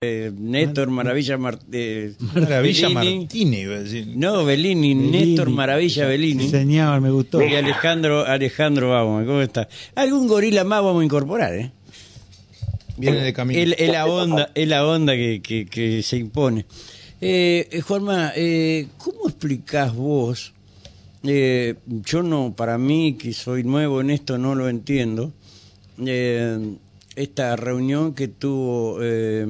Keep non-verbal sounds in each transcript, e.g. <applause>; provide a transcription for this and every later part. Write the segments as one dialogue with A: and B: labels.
A: Eh, Néstor Maravilla Mar- eh,
B: Maravilla. Martínez, iba a decir.
A: No, Bellini, Néstor Maravilla Bellini.
C: Señor, me gustó.
A: Y Alejandro, Alejandro Bauman, ¿cómo está? Algún gorila más vamos a incorporar, ¿eh?
B: Viene de camino.
A: Es es la onda, es la onda que, que, que se impone. Eh, eh, Juanma, eh, ¿cómo explicás vos? Eh, yo no, para mí, que soy nuevo en esto, no lo entiendo. Eh, esta reunión que tuvo eh,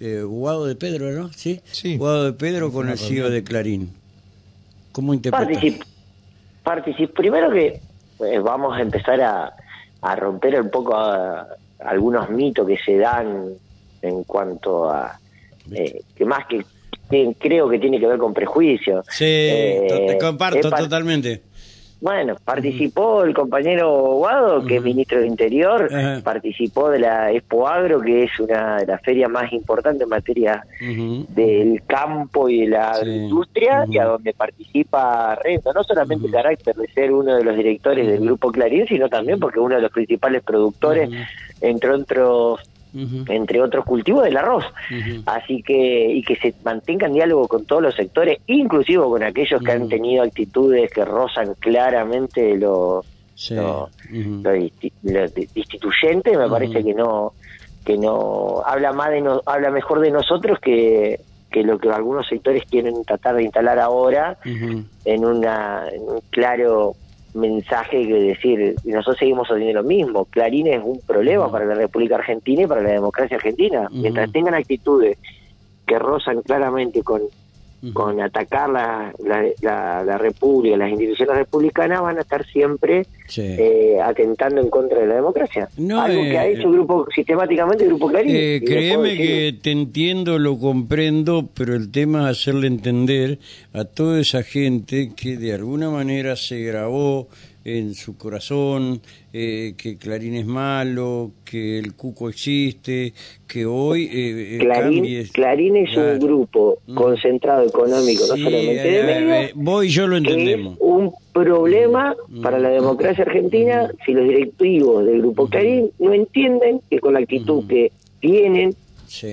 A: eh, Guado de Pedro, ¿no? Sí.
B: Sí.
A: Guado de Pedro con el CEO de Clarín. ¿Cómo interpretás?
D: Particip, particip- primero que eh, vamos a empezar a, a romper un poco a- algunos mitos que se dan en cuanto a eh, que más que, que creo que tiene que ver con prejuicios.
A: Sí,
D: Eh,
A: te comparto
D: es par-
A: totalmente.
D: Bueno, participó el compañero Guado, que es ministro de Interior, participó de la Expo Agro, que es una de las ferias más importantes en materia del campo y de la
A: Sí.
D: industria y a donde participa Rento, no solamente el carácter de ser uno de los directores del grupo Clarín, sino también porque uno de los principales productores, entre otros Entre otros cultivos del arroz. Así que y que se mantenga en diálogo con todos los sectores, inclusive con aquellos que han tenido actitudes que rozan claramente lo,
A: Sí.
D: lo,
A: Ujú.
D: lo disti- lo di- destituyente, me parece que no que no habla más de no, habla mejor de nosotros que que lo que algunos sectores quieren tratar de instalar ahora en una en un claro mensaje que decir y nosotros seguimos haciendo lo mismo Clarín es un problema para la República Argentina y para la democracia argentina. Mientras tengan actitudes que rozan claramente con Con atacar la, la, la, la República, las instituciones republicanas, van a estar siempre
A: Sí.
D: eh, atentando en contra de la democracia.
A: No,
D: Algo
A: eh,
D: que ha hecho el grupo sistemáticamente el grupo Clarín.
A: Eh, créeme que te entiendo, lo comprendo, pero el tema es hacerle entender a toda esa gente que de alguna manera se grabó en su corazón eh, que Clarín es malo, que el cuco existe, que hoy eh, eh,
D: Clarín,
A: cambies.
D: Clarín es
A: Claro.
D: un grupo
A: Mm.
D: concentrado económico, no solamente de medios,
A: vos y yo lo
D: que es
A: entendemos.
D: un problema
A: Mm.
D: para la democracia argentina si los directivos del grupo Clarín no entienden que con la actitud que tienen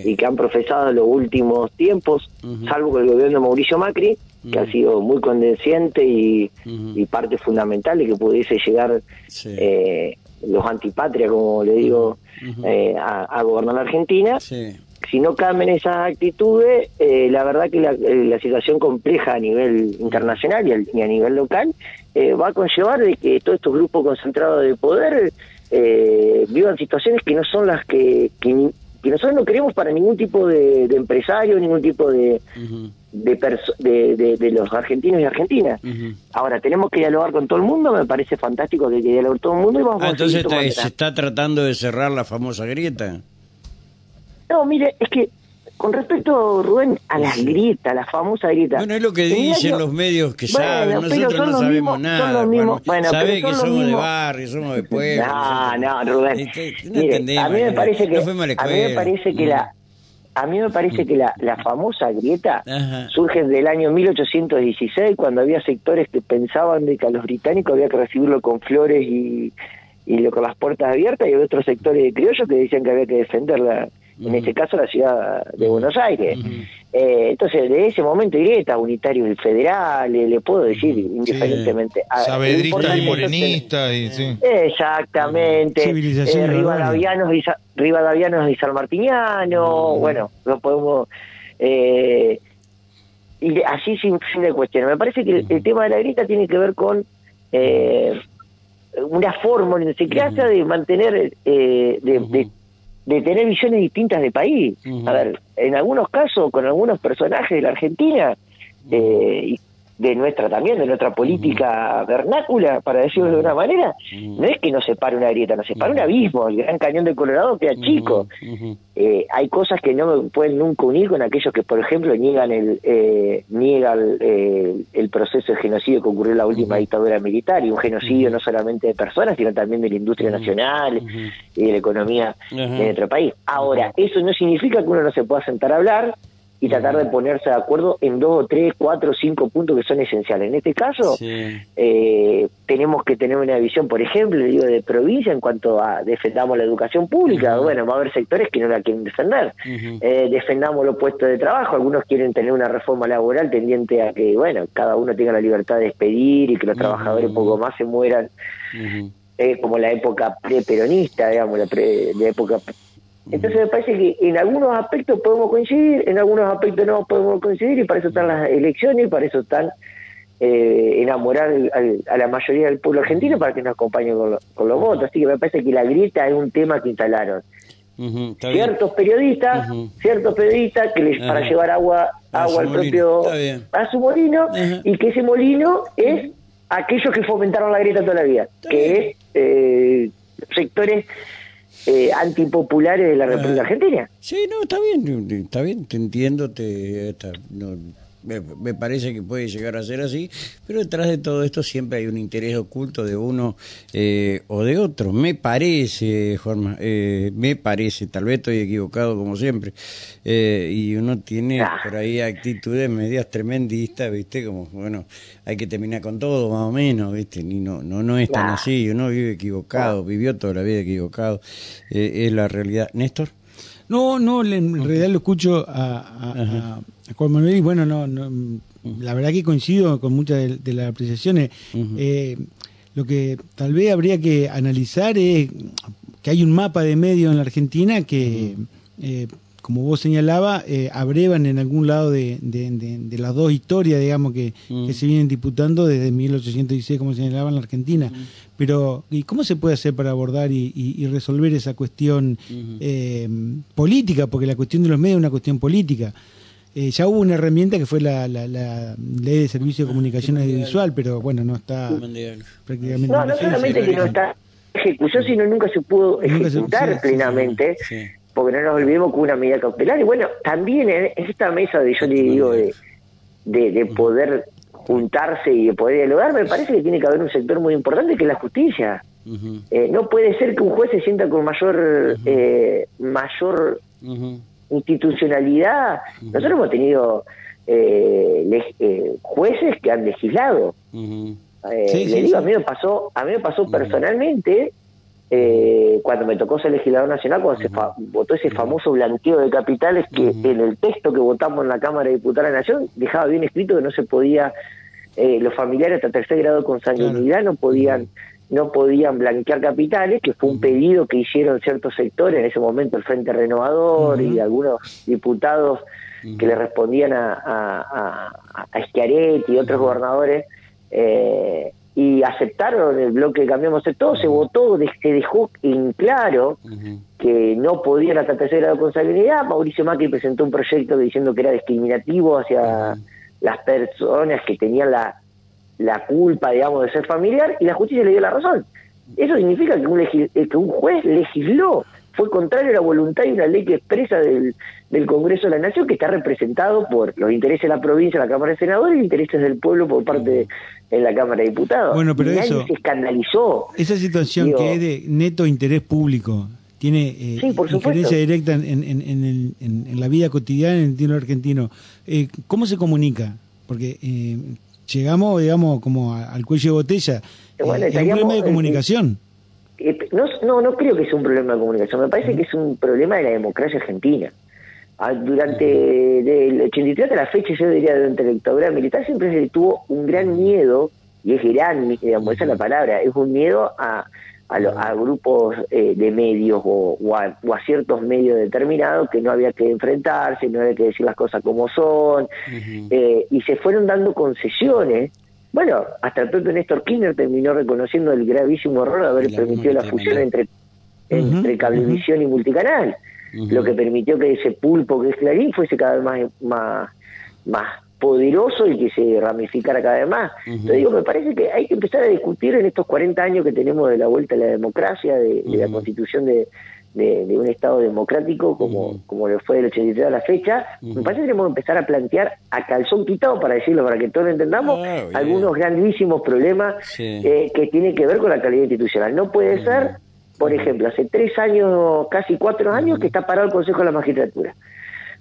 D: y que han profesado en los últimos tiempos, salvo con el gobierno de Mauricio Macri, que ha sido muy condesciente y,
A: Ujú.
D: y parte fundamental de que pudiese llegar
A: Sí.
D: eh, los antipatria, como le digo, eh, a, a gobernar la Argentina.
A: Sí.
D: Si no cambian esas actitudes, eh, la verdad que la, eh, la situación compleja a nivel internacional y, al- y a nivel local eh, va a conllevar de que todos estos grupos concentrados de poder eh, vivan situaciones que no son las que, que, que nosotros no queremos para ningún tipo de, de empresario, ningún tipo de. De, de, de- de los argentinos y argentinas. Ahora, tenemos que dialogar con todo el mundo, me parece fantástico que hay que dialogar con todo el mundo y vamos
A: Ah,
D: a
A: entonces está- se está tratando de cerrar la famosa grieta.
D: No, mire, es que con respecto, Rubén, a las grietas, la famosa grieta.
A: Bueno, es lo que dicen los medios que
D: Bueno,
A: saben, nosotros no sabemos
D: mismos-
A: nada.
D: bueno,
A: que somos de barrio, somos de <laughs> pueblo.
D: No, no, Rubén.
A: Este,
D: Mire,
A: entendemos,
D: a mí me parece que
A: no a
D: mí me parece que la a mí me parece que la, la famosa grieta
A: Ajá.
D: surge del año 1816 cuando había sectores que pensaban de que a los británicos había que recibirlo con flores y, y lo- con las puertas abiertas y había otros sectores de criollos que decían que había que defenderla en este caso la ciudad de Buenos Aires. Eh, entonces, de ese momento grieta, unitarios y federales, le puedo decir indiferentemente. a- lo
B: Sabedrista
D: importante
B: y morenista. Y, sí.
D: Exactamente.
C: Civilización
D: Eh,
C: y
D: Rivadavianos, y, Rivadavianos y bueno, no podemos... Eh, y así sin fin de cuestiones. Me parece que el, el tema de la grita tiene que ver con eh, una fórmula, se de mantener, eh, de, de, de tener visiones distintas de país. A ver, en algunos casos, con algunos personajes de la Argentina, eh, de nuestra también, de nuestra política vernácula, para decirlo de una manera, no es que nos separe una grieta, nos separa un abismo, el Gran Cañón del Colorado queda chico. Eh, hay cosas que no me pueden nunca unir con aquellos que, por ejemplo, niegan el eh, niegan eh, el proceso de genocidio que ocurrió en la última dictadura militar y un genocidio no solamente de personas, sino también de la industria nacional y de la economía de nuestro país. Ahora, eso no significa que uno no se pueda sentar a hablar y tratar de ponerse de acuerdo en dos o tres, cuatro o cinco puntos que son esenciales. En este caso,
A: Sí.
D: eh, tenemos que tener una visión, por ejemplo, digo, de provincia en cuanto a defendamos la educación pública. Bueno, va a haber sectores que no la quieren defender. Eh, defendamos los puestos de trabajo. Algunos quieren tener una reforma laboral tendiente a que, bueno, cada uno tenga la libertad de despedir y que los trabajadores un poco más se mueran, eh, como la época pre-peronista, digamos, la, pre, la época. Entonces me parece que en algunos aspectos podemos coincidir, en algunos aspectos no podemos coincidir y para eso están las elecciones y para eso están eh, enamorar al- a la mayoría del pueblo argentino para que nos acompañen con, lo- con los votos. Así que me parece que la grieta es un tema que instalaron. Ciertos periodistas, ciertos periodistas que les, para llevar agua, agua al propio a su molino y que ese molino es aquellos que fomentaron la grieta toda la vida, que es eh, sectores eh, antipopulares de la República
A: Ah.
D: Argentina.
A: Sí, no, está bien, está bien, te entiendo, te, está- no, me, me parece que puede llegar a ser así, pero detrás de todo esto siempre hay un interés oculto de uno eh, o de otro. Me parece, Juanma, eh, me parece, tal vez estoy equivocado como siempre, eh, y uno tiene
D: Ah.
A: por ahí actitudes medias tremendistas, ¿viste? Como, bueno, hay que terminar con todo, más o menos, ¿viste? Y no, no, no es tan
D: Ah.
A: así, uno vive equivocado, vivió toda la vida equivocado, eh, es la realidad. Néstor.
C: No, no, en realidad lo escucho a, a- a- a Juan Manuel y bueno, no, no, la verdad que coincido con muchas de, de las apreciaciones. Eh, lo que tal vez habría que analizar es que hay un mapa de medios en la Argentina que, eh, como vos señalaba, eh, abrevan en algún lado de, de- de- de las dos historias, digamos, que, que se vienen disputando desde 1816, como señalaba en la Argentina. Pero, ¿y cómo se puede hacer para abordar y, y- y resolver esa cuestión eh, política? Porque la cuestión de los medios es una cuestión política. Eh, ya hubo una herramienta que fue la, la- la ley de servicio de comunicación audiovisual, pero bueno, no está prácticamente.
D: No, no solamente que no está en ejecución, sino nunca se pudo ejecutar
C: sí, sí,
D: plenamente,
A: sí.
D: Porque no nos olvidemos que una medida cautelar. Y bueno, también en esta mesa de, yo le digo, de, de, de poder juntarse y de poder dialogar, me parece que tiene que haber un sector muy importante que es la justicia. Eh, no puede ser que un juez se sienta con mayor eh, mayor institucionalidad. Nosotros hemos tenido eh, leg- eh, jueces que han legislado. Eh,
C: Sí,
D: le
C: sí,
D: digo,
C: sí.
D: a mí me pasó, a mí me pasó personalmente eh, cuando me tocó ser legislador nacional, cuando se fa- votó ese famoso blanqueo de capitales que en el texto que votamos en la Cámara de Diputados de la Nación dejaba bien escrito que no se podía, eh, los familiares hasta tercer grado de consanguinidad no podían no podían blanquear capitales, que fue un pedido que hicieron ciertos sectores, en ese momento el Frente Renovador y algunos diputados que le respondían a, a, a, a Schiaretti y otros gobernadores, eh, y aceptaron el bloque de Cambiamos de Todo, se votó, de- se dejó en claro que no podían grado de consanguinidad. Mauricio Macri presentó un proyecto diciendo que era discriminativo hacia las personas que tenían la, la culpa, digamos, de ser familiar, y la justicia le dio la razón. Eso significa que un, eh, que un juez legisló, fue contrario a la voluntad y una ley que expresa del, del Congreso de la Nación, que está representado por los intereses de la provincia, la Cámara de Senadores, y intereses del pueblo por parte de, en la Cámara de Diputados.
C: Bueno, pero
D: Y nadie
C: eso-
D: se escandalizó.
C: Esa situación
D: Digo-
C: que es de neto interés público tiene eh,
D: Sí,
C: injerencia directa en, en- en- en el- en- en la vida cotidiana en el estilo argentino. Eh, ¿Cómo se comunica? Porque eh, llegamos, digamos, como a- al cuello de botella.
D: Bueno,
C: Eh, es un problema de comunicación.
D: Eh, no, no, no creo que sea un problema de comunicación, me parece que es un problema de la democracia argentina. Ah, Durante del 83 hasta la fecha, yo diría, durante la dictadura militar siempre se tuvo un gran miedo, y es gran, digamos, esa es la palabra, es un miedo a, a, lo- a grupos eh, de medios o, o a, o a ciertos medios determinados que no había que enfrentarse, no había que decir las cosas como son, eh, y se fueron dando concesiones. Bueno, hasta el propio Néstor Kirchner terminó reconociendo el gravísimo error de haber
A: La
D: permitido la fusión entre, entre
C: Ujú,
D: Cablevisión y Multicanal, lo que permitió que ese pulpo que es Clarín fuese cada vez más, más, más poderoso y que se ramificara cada vez más. Te digo, me parece que hay que empezar a discutir en estos 40 años que tenemos de la vuelta a la democracia, de, de la constitución de, de, de un Estado democrático como, como lo fue del 83 a la fecha, me parece que tenemos que empezar a plantear a calzón quitado, para decirlo, para que todos lo entendamos,
A: Ah,
D: algunos grandísimos problemas
A: Sí.
D: eh, que tienen que ver con la calidad institucional. No puede ser, por ejemplo, hace tres años, casi cuatro años, que está parado el Consejo de la Magistratura.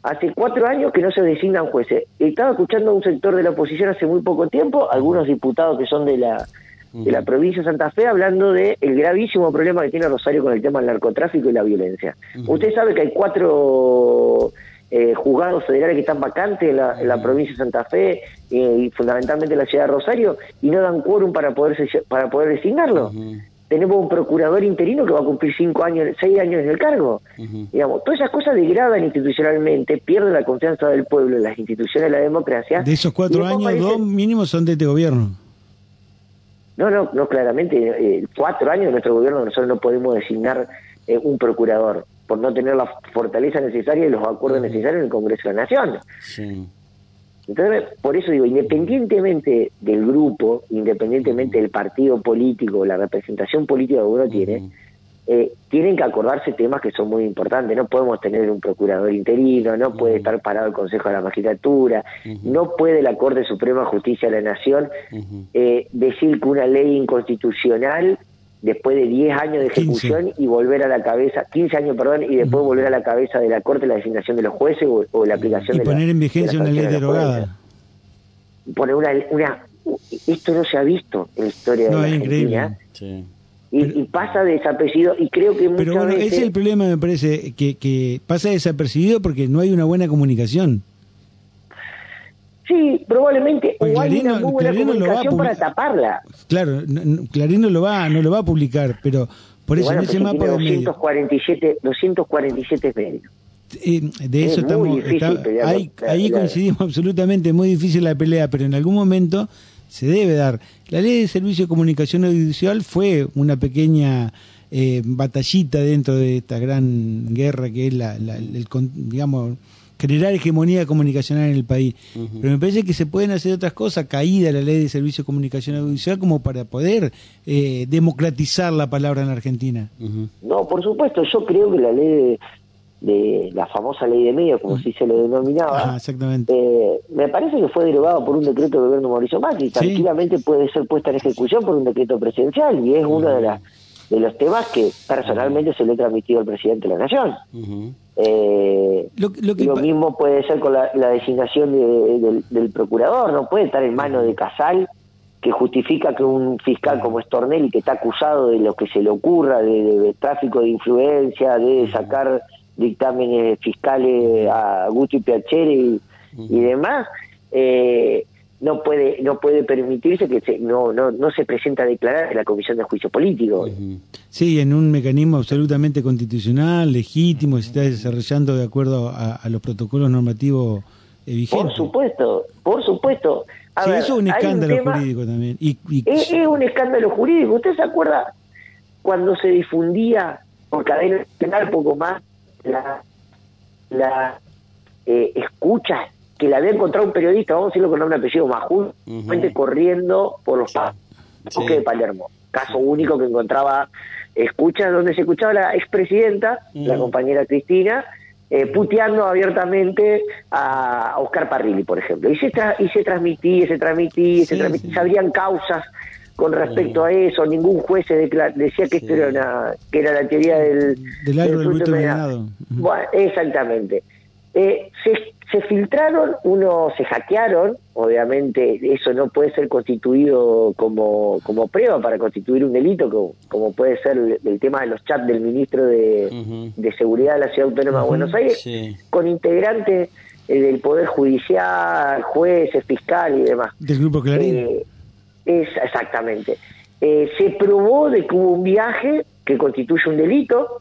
D: Hace cuatro años que no se designan jueces. Estaba escuchando a un sector de la oposición hace muy poco tiempo, algunos diputados que son de la de la provincia de Santa Fe hablando de el gravísimo problema que tiene Rosario con el tema del narcotráfico y la violencia. Usted sabe que hay cuatro eh, juzgados federales que están vacantes en la, en la provincia de Santa Fe eh, y fundamentalmente en la ciudad de Rosario y no dan quórum para poder para poder designarlo. Tenemos un procurador interino que va a cumplir cinco años, seis años en el cargo. Digamos, todas esas cosas degradan institucionalmente, pierden la confianza del pueblo en las instituciones de la democracia.
C: De esos cuatro años, dos mínimos son de este gobierno.
D: No, no, no, claramente, eh, cuatro años de nuestro gobierno nosotros no podemos designar eh, un procurador por no tener la fortaleza necesaria y los acuerdos necesarios en el Congreso de la Nación. Entonces, por eso digo, independientemente del grupo, independientemente del partido político, la representación política que uno tiene, eh, tienen que acordarse temas que son muy importantes. No podemos tener un procurador interino, no puede estar parado el Consejo de la Magistratura, no puede la Corte Suprema de Justicia de la Nación eh, decir que una ley inconstitucional después de 10 años de ejecución y volver a la cabeza, 15 años, perdón, y después volver a la cabeza de la Corte la designación de los jueces o, la aplicación de
C: poner en vigencia una ley derogada.
D: Poner una, una, esto no se ha visto en la historia de la Argentina. Sí y, pasa desapercibido y creo que muchas
C: pero bueno, ese es el problema me parece que, que pasa desapercibido porque no hay una buena comunicación.
D: Sí probablemente o hay una muy buena comunicación para taparla.
C: Claro Clarín no lo va no lo va a publicar pero por eso en ese mapa
D: 247 247 medios.
C: eh, de eso estamos ahí, ahí coincidimos <laughs> absolutamente muy difícil la pelea pero en algún momento se debe dar. La ley de servicio de comunicación audiovisual fue una pequeña eh, batallita dentro de esta gran guerra que es la, el, digamos, generar hegemonía comunicacional en el país. Pero me parece que se pueden hacer otras cosas, caída la ley de servicio de comunicación audiovisual, como para poder eh, democratizar la palabra en Argentina.
D: No, por supuesto, yo creo que la ley de de la famosa ley de medios, como mm. si se lo denominaba,
C: exactamente.
D: Eh, me parece que fue derogado por un decreto del gobierno Mauricio Macri, tranquilamente puede ser puesta en ejecución por un decreto presidencial y es uno de, las de los temas que personalmente se le ha transmitido al presidente de la Nación. eh, lo, mismo puede ser con la, designación del, procurador, no puede estar en manos de Casal que justifica que un fiscal como Stornelli, que está acusado de lo que se le ocurra, de tráfico de influencia, de sacar dictámenes fiscales a Guti y y, demás, eh, no puede no puede permitirse que se, no, no no se presenta a declarar en la comisión de juicio político.
C: Sí, en un mecanismo absolutamente constitucional, legítimo, se está desarrollando de acuerdo a, los protocolos normativos eh, vigentes.
D: Por supuesto, por supuesto.
C: sí, eso es un escándalo jurídico también. Y,
D: es, un escándalo jurídico. ¿Usted se acuerda cuando se difundía por cadena nacional poco más la, la eh, escucha que le había encontrado un periodista, vamos a decirlo con y apellido, Majul, corriendo por los bosques de Palermo. Caso único que encontraba escuchas donde se escuchaba la expresidenta, la compañera Cristina, eh, puteando abiertamente a Oscar Parrilli, por ejemplo. Y se, y se transmitía, se transmitía, se transmitía, se abrían causas con respecto a eso, ningún juez decía que esto era una, que era la teoría del,
C: del, del
D: Bueno, exactamente. Eh, se, se filtraron, uno se hackearon, obviamente eso no puede ser constituido como, como prueba para constituir un delito, como, como puede ser el, tema de los chats del ministro de, de Seguridad de la Ciudad Autónoma de Buenos Aires, con integrantes eh, del Poder Judicial, jueces, fiscal y demás.
C: Del Grupo Clarín.
D: Eh, es, exactamente. Eh, se probó de que hubo un viaje que constituye un delito,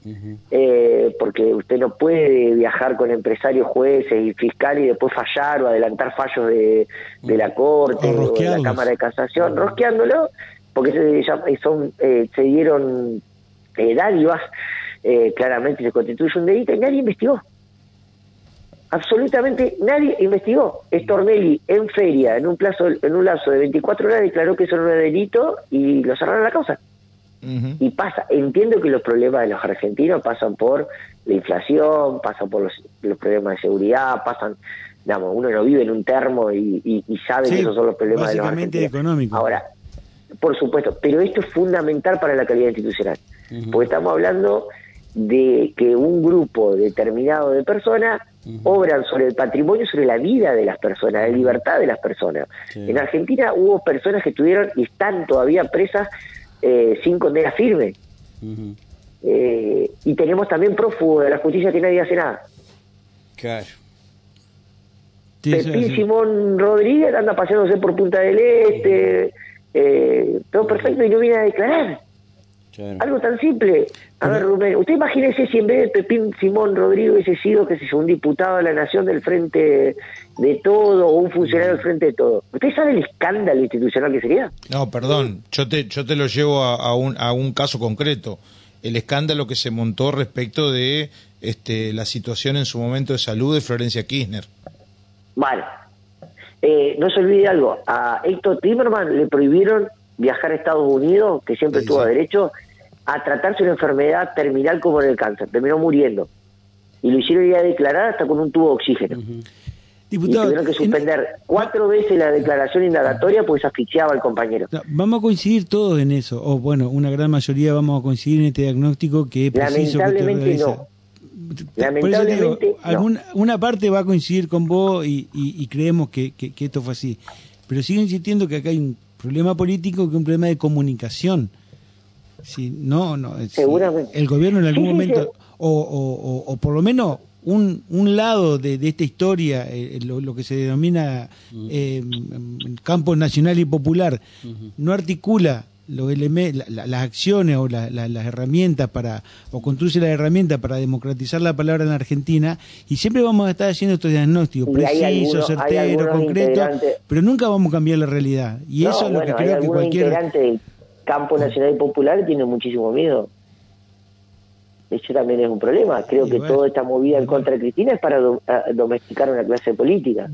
D: eh, porque usted no puede viajar con empresarios, jueces y fiscales y después fallar o adelantar fallos de, de la Corte o, de la Cámara de Casación, rosqueándolo, porque se, son, eh, se dieron dádivas, claramente se constituye un delito y nadie investigó absolutamente nadie investigó. Stornelli en feria, en un plazo, en un lazo de 24 horas, declaró que eso no era delito y lo cerraron la causa. Y pasa, entiendo que los problemas de los argentinos pasan por la inflación, pasan por los, problemas de seguridad, pasan, digamos, uno no vive en un termo y, sabe que esos son los problemas de los argentinos.
C: económicos.
D: Ahora, por supuesto, pero esto es fundamental para la calidad institucional, porque estamos hablando de que un grupo determinado de personas obran sobre el patrimonio, sobre la vida de las personas, la libertad de las personas.
A: Sí.
D: En Argentina hubo personas que estuvieron y están todavía presas eh, sin condena firme. Eh, y tenemos también prófugos de la justicia que nadie hace nada.
A: Claro.
D: Pepín. Simón Rodríguez anda paseándose por Punta del Este, eh, todo perfecto y no viene a declarar.
A: Claro.
D: Algo tan simple. A ver, Rubén, usted imagínese si en vez de Pepín Simón Rodríguez hubiese sido, que sé yo, un diputado de la Nación del Frente de Todo o un funcionario del Frente de Todo. ¿Usted sabe el escándalo institucional que sería?
B: No, perdón, yo te, yo te lo llevo a, a un, a un caso concreto. El escándalo que se montó respecto de este, la situación en su momento de salud de Florencia Kirchner.
D: Vale. Eh, no se olvide algo. A Héctor Timerman le prohibieron viajar a Estados Unidos, que siempre
B: Sí,
D: tuvo
B: sí.
D: derecho, a tratarse una enfermedad terminal como en el cáncer. Terminó muriendo. Y lo hicieron ir a declarar hasta con un tubo de oxígeno. Y
C: Diputado,
D: tuvieron que
C: en-
D: suspender cuatro veces la declaración indagatoria porque se asfixiaba al compañero.
C: Vamos a coincidir todos en eso, o bueno, una gran mayoría vamos a coincidir en este diagnóstico que es preciso que usted
D: Lamentablemente no.
C: Por eso digo,
D: Lamentablemente, no.
C: alguna, una parte va a coincidir con vos y, y- y creemos que, que- que esto fue así, pero sigo insistiendo que acá hay un problema político que es un problema de comunicación. Si no, no, si
D: Seguramente.
C: el gobierno en algún
D: Sí, sí,
C: momento,
D: sí.
C: o, o- o- o por lo menos un, un lado de, de esta historia, eh, lo, lo que se denomina eh, campo nacional y popular, no articula los la- la- las acciones o la- la- las herramientas para, o construye las herramientas para democratizar la palabra en la Argentina, y siempre vamos a estar haciendo estos diagnósticos precisos, certeros, concretos, pero nunca vamos a cambiar la realidad. Y
D: No,
C: eso es lo
D: bueno,
C: que creo que cualquier...
D: campo nacional y popular tienen muchísimo miedo. Eso también es un problema. Creo
C: Y
D: que
C: bueno.
D: toda esta movida en contra de Cristina es para do- domesticar una clase política.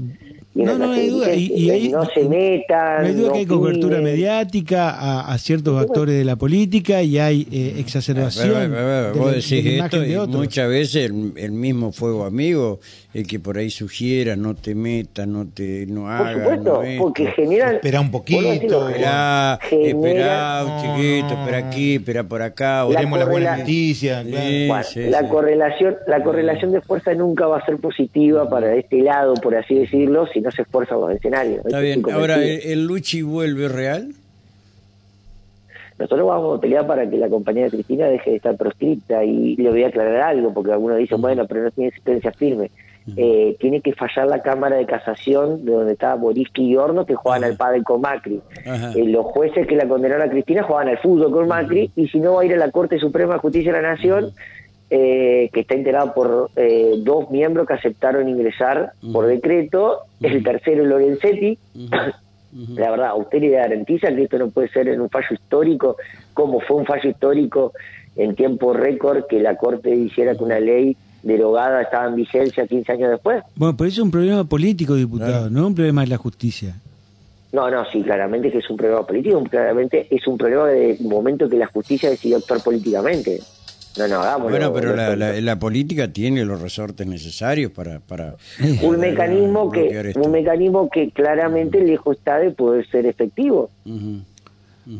D: Y
C: No, no hay duda. Y, hay-
D: no se metan.
C: no hay duda que hay cobertura mediática a, a ciertos actores de la política y hay eh, exacerbación
A: Pero, pero, pero,
C: de
A: vos decís
C: de
A: esto
C: de
A: y muchas veces el, el mismo fuego amigo, el que por ahí sugiera, no te metas, no te no
D: Por
A: hagas,
D: supuesto,
A: no esto.
D: porque generan.
B: Espera un poquito.
D: vuelvo a decirlo,
A: Esperá,
D: genera-
A: esperá,
B: No,
A: chiquito, espera aquí, espera por acá. o
D: La
B: Tenemos las buenas noticias.
A: Sí,
B: claro.
D: Bueno,
A: sí,
D: la
A: sí.
D: correlación la correlación de fuerza nunca va a ser positiva para este lado, por así decirlo, si no se esfuerzan los escenarios.
A: Está
D: Estoy
A: bien, ahora, ¿el, el Luchi vuelve real?
D: Nosotros vamos a pelear para que la compañía de Cristina deje de estar proscripta y le voy a aclarar algo, porque algunos dicen, bueno, pero no tiene sentencia firme. Eh, tiene que fallar la Cámara de Casación de donde estaba Boriski y Horno, que juegan al pádel con Macri.
A: Ajá.
D: Eh, los jueces que la condenaron a Cristina juegan al fútbol con Macri, y si no va a ir a la Corte Suprema de Justicia de la Nación, eh, que está integrado por eh, dos miembros que aceptaron ingresar por decreto, el tercero Lorenzetti, <coughs> la verdad, ¿a usted le garantiza que esto no puede ser en un fallo histórico, como fue un fallo histórico en tiempo récord que la Corte hiciera que una ley derogada estaba en vigencia 15 años después?
C: Bueno, pero eso es un problema político, diputado,
A: Claro.
C: no un problema de la justicia.
D: No, no, sí, claramente que es un problema político, claramente es un problema de momento que la justicia decidió actuar políticamente. No, no, hagamos.
A: Bueno, pero la, la- la política tiene los resortes necesarios para... para <laughs>
D: un
A: para
D: mecanismo que
A: esto.
D: un mecanismo que claramente lejos está de poder ser efectivo.
A: Ujú.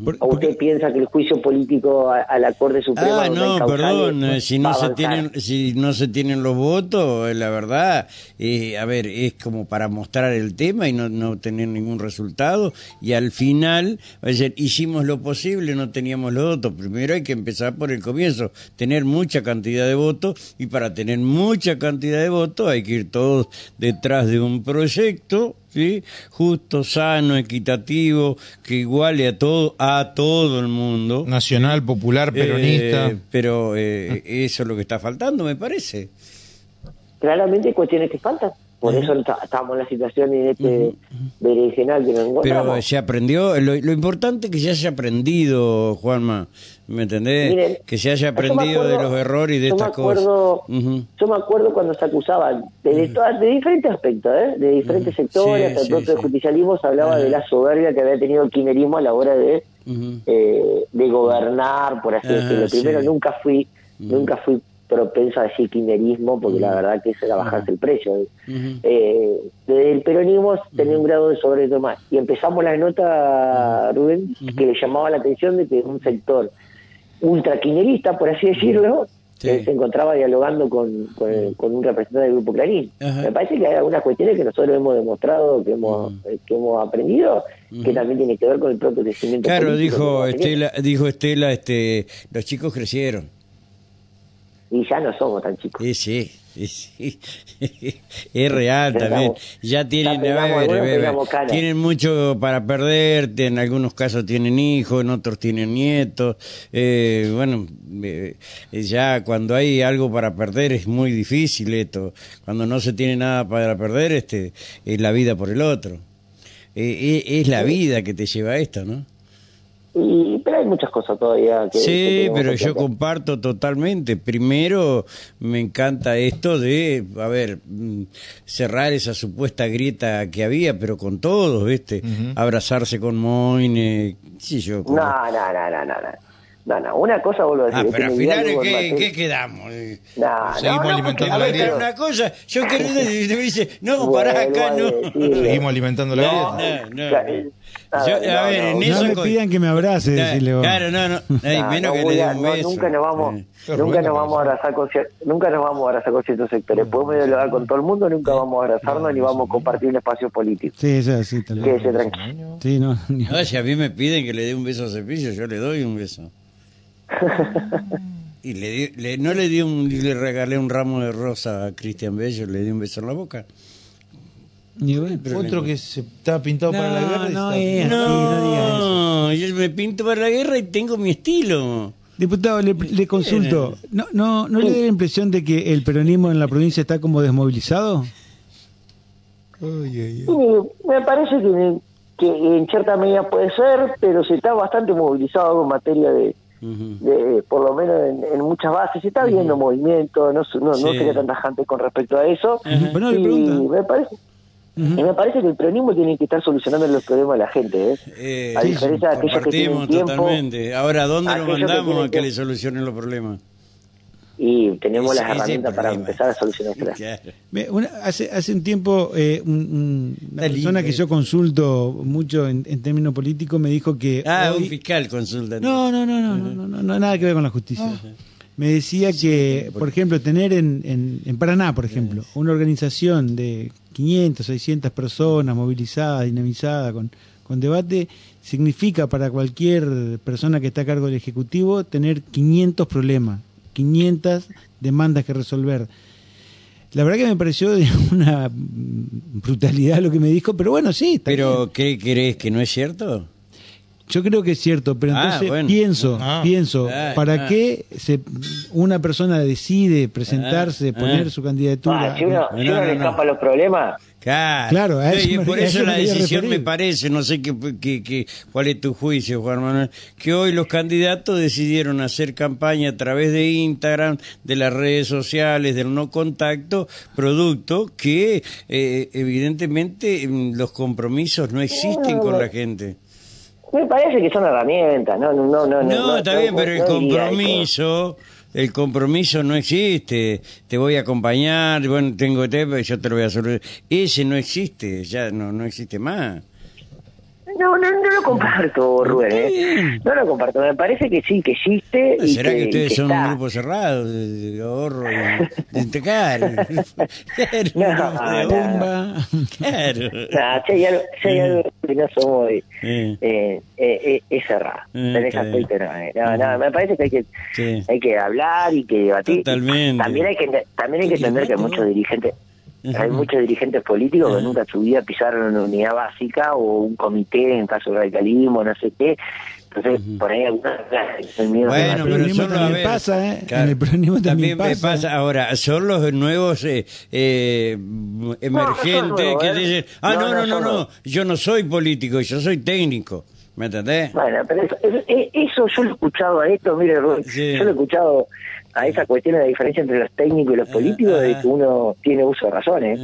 C: Por-
D: ¿O usted
C: porque-
D: piensa que el juicio político a, a la Corte Suprema
A: Ah, no, perdón, si no se tienen si no se tienen los votos, la verdad, eh, a ver, es como para mostrar el tema y no, no tener ningún resultado. Y al final, va a decir, hicimos lo posible, no teníamos los votos. Primero hay que empezar por el comienzo, tener mucha cantidad de votos. Y para tener mucha cantidad de votos hay que ir todos detrás de un proyecto ¿sí? justo, sano, equitativo, que iguale a todo, a todo el mundo.
B: Nacional, popular, peronista.
A: Eh, pero eh, eso es lo que está faltando, me parece.
D: Claramente hay cuestiones que faltan. Por eso esta- estamos en la situación en este direccional que nos encontramos.
A: Pero se aprendió, lo, lo importante es que se haya aprendido, Juanma, ¿me entendés?
D: Miren,
A: que se haya aprendido de
D: acuerdo-
A: los errores y de estas cosas.
D: acuerdo-
A: Ujú.
D: Yo me acuerdo cuando se acusaban de, de, todas- de diferentes aspectos, ¿eh? de diferentes sectores,
A: Sí,
D: hasta el
A: sí,
D: propio
A: sí.
D: justicialismo se hablaba de la soberbia que había tenido el kirchnerismo a la hora de, eh, de gobernar, por así
A: Ajá,
D: decirlo. Primero,
A: sí.
D: nunca fui nunca fui propenso a decir kirchnerismo, porque la verdad que eso era bajarse el precio. Eh, desde el peronismo tenía un grado de sobretoma. Y empezamos la nota, Rubén, que le llamaba la atención de que un sector ultraquinerista, por así decirlo,
A: Sí.
D: eh, se encontraba dialogando con, con, con un representante del Grupo Clarín.
A: Ajá.
D: Me parece que hay algunas cuestiones que nosotros hemos demostrado, que hemos, eh, que hemos aprendido, que también tiene que ver con el propio crecimiento
A: Claro,
D: político
A: dijo. Estela, dijo Estela, este, los chicos crecieron.
D: Y ya no somos tan chicos.
A: Sí, sí, sí, <laughs> es real también.
D: estamos-
A: Ya tienen,
D: ya pegamos
A: tienen mucho para perder, en algunos casos tienen hijos, en otros tienen nietos. Eh, bueno, eh, ya cuando hay algo para perder es muy difícil esto. Cuando no se tiene nada para perder, este, es la vida por el otro. Eh, eh, es la vida que te lleva a esto, ¿no?
D: Y, pero hay muchas cosas todavía que...
A: Sí, pero yo comparto totalmente. Primero, me encanta esto de, a ver, mm, cerrar esa supuesta grieta que había, pero con todos, ¿viste? Abrazarse con Moine, sí, yo. con-
D: No, no, no, no, no, no. No, una cosa vuelvo a decir.
A: Ah,
D: es
A: pero
D: que
A: al final, ¿qué, ¿qué quedamos? Eh,
D: No,
B: Seguimos
D: no, no,
B: alimentando la
D: a ver,
B: grieta.
A: Una cosa, yo quiero y me dice, no, pará
D: Vuelvo
A: acá, no.
D: decir,
B: Seguimos alimentando la
D: No,
B: grieta.
A: No, no, no.
D: a
A: Yo-
D: ver,
A: a ver,
D: no,
A: en eso
C: me pidan que me abrace, decirle vos.
A: Claro, no, no, ay,
D: No,
A: menos
D: no
A: que le dé un
D: no,
A: beso.
D: nunca nos vamos,
A: Eh.
D: Nunca nos vamos a abrazar con nunca nos vamos a abrazar con ciertos sectores. Podemos dialogar con todo el mundo, nunca vamos a abrazarnos ni vamos a compartir un espacio político.
C: Sí, eso es así, tal vez.
D: Quédese tranquilo.
C: Sí, no. <laughs>
A: No, si a mí me piden que le dé un beso a Cepillo, yo le doy un beso. Y le, di- le- no le di un, le regalé un ramo de rosa a Cristian Bello, le di un beso en la boca.
C: ni bueno.
B: Otro que se está pintado para la
C: No,
B: guerra. y
C: no
B: está-
C: es. Sí, no diga
A: No, yo me pinto para la guerra y tengo mi estilo.
C: Diputado, le, le consulto. ¿No, no, ¿No le da la impresión de que el peronismo en la provincia está como desmovilizado?
D: Y me parece que, que en cierta medida puede ser, pero se está bastante movilizado en materia de, De por lo menos en, en muchas bases. Se está viendo movimiento, no, no, no sería tan tajante con respecto a eso. Y me parece, y me parece que el peronismo tiene que estar solucionando los problemas de la gente. ¿eh?
A: Eh,
D: A diferencia de aquellos que tienen tiempo,
A: totalmente. Ahora, ¿dónde lo
D: que
A: mandamos a que le solucionen los problemas?
D: Y tenemos
A: Ese-
D: las herramientas para empezar a solucionar esto.
A: Claro.
C: Una- hace, hace un tiempo, eh, un- un- una persona que yo consulto mucho en, en términos políticos me dijo que.
A: Ah,
C: hoy-
A: un fiscal consulta.
C: No, no, no, no, no, no, no, no, nada que ver con la justicia. Me decía que, por ejemplo, tener en, en, en Paraná, por ejemplo, una organización de 500, 600 personas movilizadas, dinamizadas, con, con debate, significa para cualquier persona que está a cargo del Ejecutivo tener 500 problemas, 500 demandas que resolver. La verdad que me pareció de <laughs> una brutalidad lo que me dijo, pero bueno, sí, está bien.
A: Pero, ¿qué crees que no es cierto?
C: Yo creo que es cierto, pero
A: Ah,
C: entonces
A: bueno.
C: pienso,
B: Ah.
C: pienso,
A: Ah,
C: ¿para
A: ah.
C: qué se, una persona decide presentarse,
A: Ah,
C: poner
A: ah.
C: su candidatura?
D: Ah, si uno,
A: No,
D: si
A: no,
D: uno
A: no,
D: le
A: no.
D: escapa los problemas,
A: Claro,
C: Claro, a eso
A: y
C: me-
A: por
C: a
A: eso la decisión
C: referir.
A: me parece, no sé qué, qué- qué- cuál es tu juicio, Juan Manuel, que hoy los candidatos decidieron hacer campaña a través de Instagram, de las redes sociales, del no contacto, producto que eh, evidentemente mm, los compromisos no existen con la gente.
D: me parece que son herramientas. No, no, no. No,
A: No, está bien, pero el
D: no eso.
A: El compromiso no existe. Te voy a acompañar, bueno, tengo te, yo te lo voy a hacer. Ese no existe, ya no, no existe más.
D: No, no, no lo comparto, Rubén. ¿eh? No lo comparto. Me parece que sí, que existe. y
A: ¿Será que, ustedes son
D: está.
A: un grupo cerrado de, ahorro de? <laughs> Claro,
D: No, no.
A: bomba. Claro.
D: Nah, si hay algo, si hay algo que no somos, eh,
A: Eh,
D: eh, es cerrado. En ese aspecto no, no, no, me parece que hay que
A: Sí.
D: hay que hablar y que debatir.
A: Totalmente.
D: También hay que también hay que entender que muchos dirigentes hay muchos dirigentes políticos que nunca en su vida pisaron una unidad básica o un comité en caso de radicalismo, no sé qué. Entonces, por ahí el miedo
A: Bueno,
C: el
A: pero
C: peronismo
A: son los-
C: también
A: a ver,
C: pasa, ¿eh?
A: claro,
C: En el peronismo también,
A: me
C: pasa.
A: pasa. Ahora, son los nuevos eh, eh, emergentes
D: nuevos,
A: que
D: ¿eh?
A: dicen, ah,
D: No,
A: no,
D: no
A: no, no, no, yo no soy político, yo soy técnico. ¿Me entendés?
D: Bueno, pero eso, eso- eh, eso yo lo he escuchado a esto, mire,
A: Sí.
D: yo lo he escuchado a esa cuestión de la diferencia entre los técnicos y los
A: Ah,
D: políticos, de
A: ah.
D: que uno tiene uso de razones.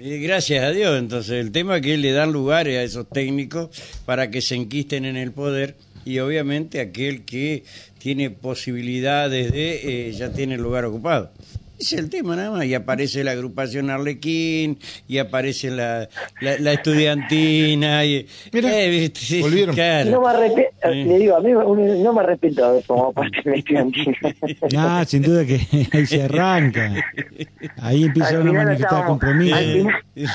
A: Gracias a Dios, entonces el tema es que le dan lugares a esos técnicos para que se enquisten en el poder y obviamente aquel que tiene posibilidades de eh, ya tiene el lugar ocupado. Es el tema nada más. Y aparece la agrupación Arlequín, y aparece la, la, la estudiantina. Y,
B: Mira,
A: eh,
B: volvieron.
A: claro.
D: No me arrepiento,
A: Sí.
D: le digo, a mí uno- no me arrepiento de haber formado parte de la <laughs> estudiantina.
C: Ah, sin duda que ahí se arranca. Ahí empieza una manifestada
D: estábamos-
C: compromiso.
D: al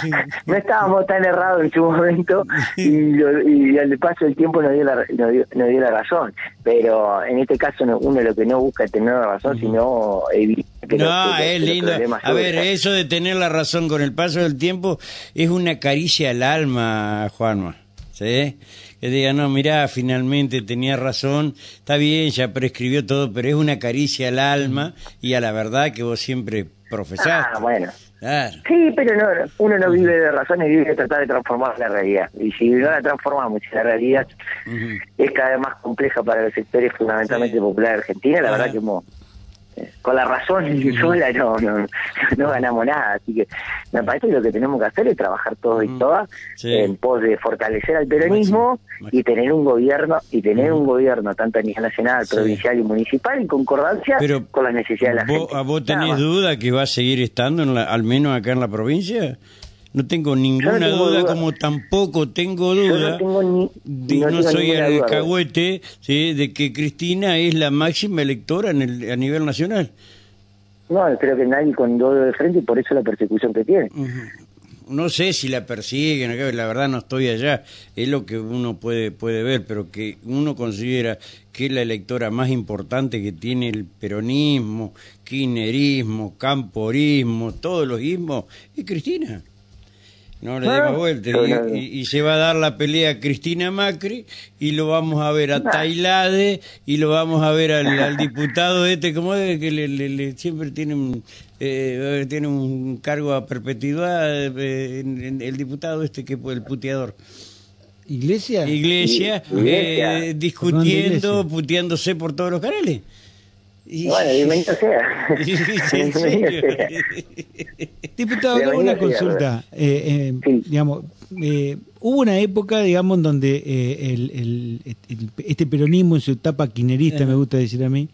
D: final- no estábamos tan errados en su momento y, lo- y al paso del tiempo nos dio, la, nos, dio, nos dio la razón. Pero en este caso no- uno lo que no busca es tener la razón, sino evitar que
A: No,
D: los-
A: es
D: los
A: lindo. A ver, eso de tener la razón con el paso del tiempo es una caricia al alma, Juanma. ¿Sí? Que diga, no, mirá, finalmente tenía razón, está bien, ya prescribió todo, pero es una caricia al alma y a la verdad que vos siempre profesaste.
D: Ah, bueno.
A: Claro.
D: Sí, pero no, uno no vive de razones, vive de tratar de transformar la realidad. Y si no la transformamos, si la realidad es cada vez más compleja para los sectores fundamentalmente
A: Sí.
D: populares de Argentina, la verdad que hemos, con la razón sola no, no, no ganamos nada. Así que me parece que lo que tenemos que hacer es trabajar todos y todas
A: Sí.
D: en pos de fortalecer al peronismo
A: Máximo,
D: y tener un gobierno, y tener un gobierno tanto a nivel nacional,
A: Sí.
D: provincial y municipal en concordancia
A: Pero,
D: con las necesidades de la
A: ¿Vos,
D: gente.
A: ¿A vos tenés duda que va a seguir estando, en la, al menos acá en la provincia? No tengo ninguna
D: tengo
A: duda,
D: duda.
A: como tampoco tengo duda.
D: no tengo ni,
A: de-
D: no
A: no,
D: tengo
A: soy alcahuete ¿sí? de que Cristina es la máxima electora en el, a nivel nacional.
D: No, creo que nadie con doble de frente y por eso la persecución que tiene.
A: No sé si la persiguen, la verdad no estoy allá, es lo que uno puede, puede ver, pero que uno considera que es la electora más importante que tiene el peronismo, kirchnerismo, camporismo, todos los ismos, es Cristina. No le
D: Ah,
A: demos vuelta.
D: yo
A: Y,
D: no-
A: y- y se va a dar la pelea Cristina Macri y lo vamos a ver a Tailade y lo vamos a ver al, al diputado este, como es que le, le- le- siempre tiene un, eh, tiene un cargo a perpetuidad, eh, en- en- el diputado este que el puteador.
C: Iglesia.
A: Iglesia,
D: Iglesia.
A: eh, discutiendo,
C: Iglesia.
A: puteándose por todos los canales. Y-
D: Bueno, <laughs> bienvenido sea. <laughs> <laughs> Bienvenido.
C: Diputado, una
D: sea,
C: consulta. Eh, eh,
D: Sí.
C: Digamos, eh, hubo una época, digamos, en donde eh, el, el- el- este peronismo en su etapa quinerista, me gusta decir a mí,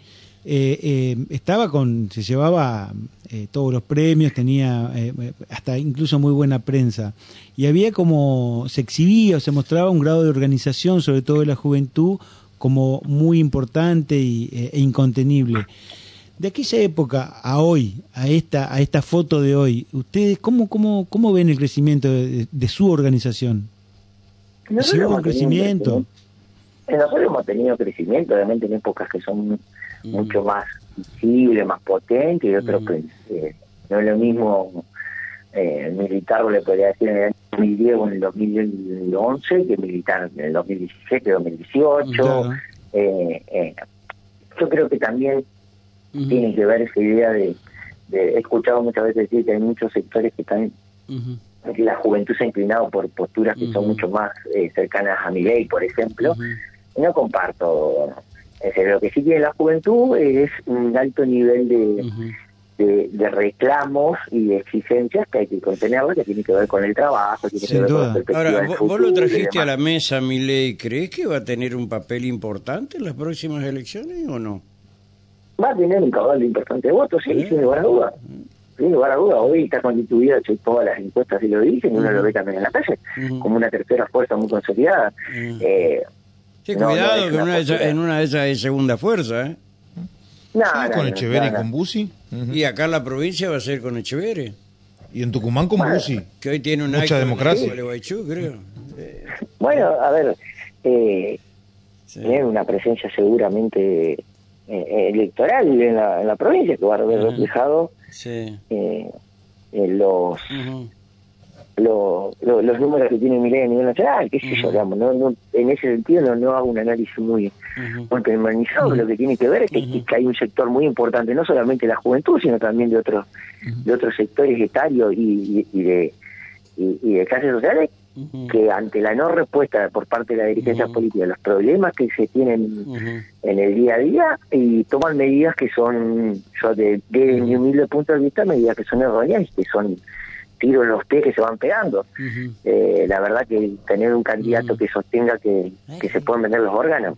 C: eh, eh, estaba con, se llevaba eh, todos los premios, tenía eh, hasta incluso muy buena prensa. Y había como, se exhibía o se mostraba un grado de organización, sobre todo de la juventud, como muy importante y, eh, e incontenible. De aquella época a hoy, a esta, a esta foto de hoy, ¿ustedes cómo, cómo, cómo ven el crecimiento de, de su organización?
D: Nosotros
C: ¿Sí hubo un crecimiento?
D: Eh, Nosotros hemos tenido crecimiento, obviamente en épocas que son mucho más visibles, más potentes, y otros
A: Mm.
D: que eh, no es lo mismo eh, militar, le podría decir, en el año 2010 o en el 2011 que militar en el 2017, 2018.
C: Claro.
D: Eh, eh, yo creo que también
A: Ujú,
D: tiene que ver esa idea de, de- he escuchado muchas veces decir que hay muchos sectores que están que la juventud se ha inclinado por posturas que son mucho más eh, cercanas a mi ley, por ejemplo, no comparto. Es decir, lo que sí tiene la juventud es un alto nivel de. De, de reclamos y de exigencias que hay que contenerlas, que tiene que ver con el trabajo, tiene
C: Sin
D: que ver con la perspectiva
A: Ahora,
D: del
A: vos,
D: futuro
A: vos lo trajiste a la mesa, Milei. ¿Crees que va a tener un papel importante en las próximas elecciones o no?
D: Va a tener un caudal importante de votos, sí,
A: ¿Eh?
D: sin lugar a duda. Sin lugar a duda, hoy está constituida, todas las encuestas y lo dicen, y uno lo ve también en la calle, como una tercera fuerza muy consolidada.
A: Ujú.
D: Eh,
A: Sí,
D: no, no
A: cuidado, que
D: una
A: una de esas-
D: postura.
A: en una de esas es segunda fuerza, ¿eh?
D: no,
B: con
D: no,
B: Echeverri
D: no,
B: y con Bussi.
A: Y acá en la provincia va a ser con Echeverri,
B: Y en Tucumán con
D: Bueno.
B: Bussi.
A: que hoy tiene un
B: Mucha democracia.
A: Creo. Eh,
D: Bueno, a ver, eh,
A: sí.
D: tienen una presencia seguramente eh, electoral en la, en la provincia que va a
A: Ajá.
D: reflejado
A: Sí.
D: eh, en los. Lo- lo- los números que tiene Milei a nivel nacional, qué sé yo,
A: Ujú.
D: digamos, no, no- en ese sentido no, no hago un análisis muy
A: Ujú.
D: muy permanizado, lo que tiene que ver es que, hay un sector muy importante, no solamente de la juventud, sino también de otros de otros sectores etarios y, y- y de y, y de clases sociales que ante la no respuesta por parte de la dirigencia política, los problemas que se tienen en el día a día y toman medidas que son, yo de, de mi humilde punto de vista, medidas que son erróneas y que son tiros en los pies que se van pegando. Eh, la verdad que tener un candidato
A: Ujú.
D: que sostenga que, que se pueden vender los órganos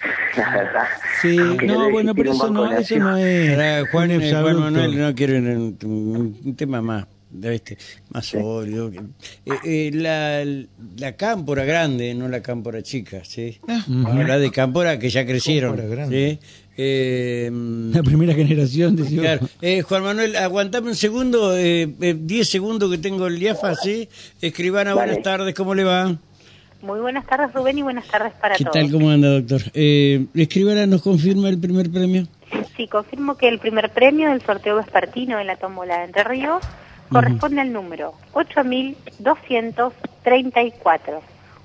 D: <laughs> la verdad.
C: Sí, no, bueno, pero eso no, eso no es.
A: Ahora, Juan, eh, Juan
C: exabrupto.
A: Manuel, no quiero un, un tema más, ¿viste? más sólido. que- Eh, eh, la, la cámpora grande, no la cámpora chica, ¿sí? Habla de cámpora que ya crecieron. ¿sí? Eh,
C: La primera generación, decía.
A: Claro. Eh, Juan Manuel, aguantame un segundo, eh, eh, diez segundos que tengo el IAFA, ¿sí? Escribana, buenas tardes, ¿cómo le va?
E: Muy buenas tardes, Rubén, y buenas tardes para
A: ¿Qué
E: todos.
A: tal, cómo anda, doctor? Eh, Escribana, ¿nos confirma el primer premio?
E: Sí, confirmo que el primer premio del sorteo vespertino en la tómbola de Entre Ríos corresponde al número 8234.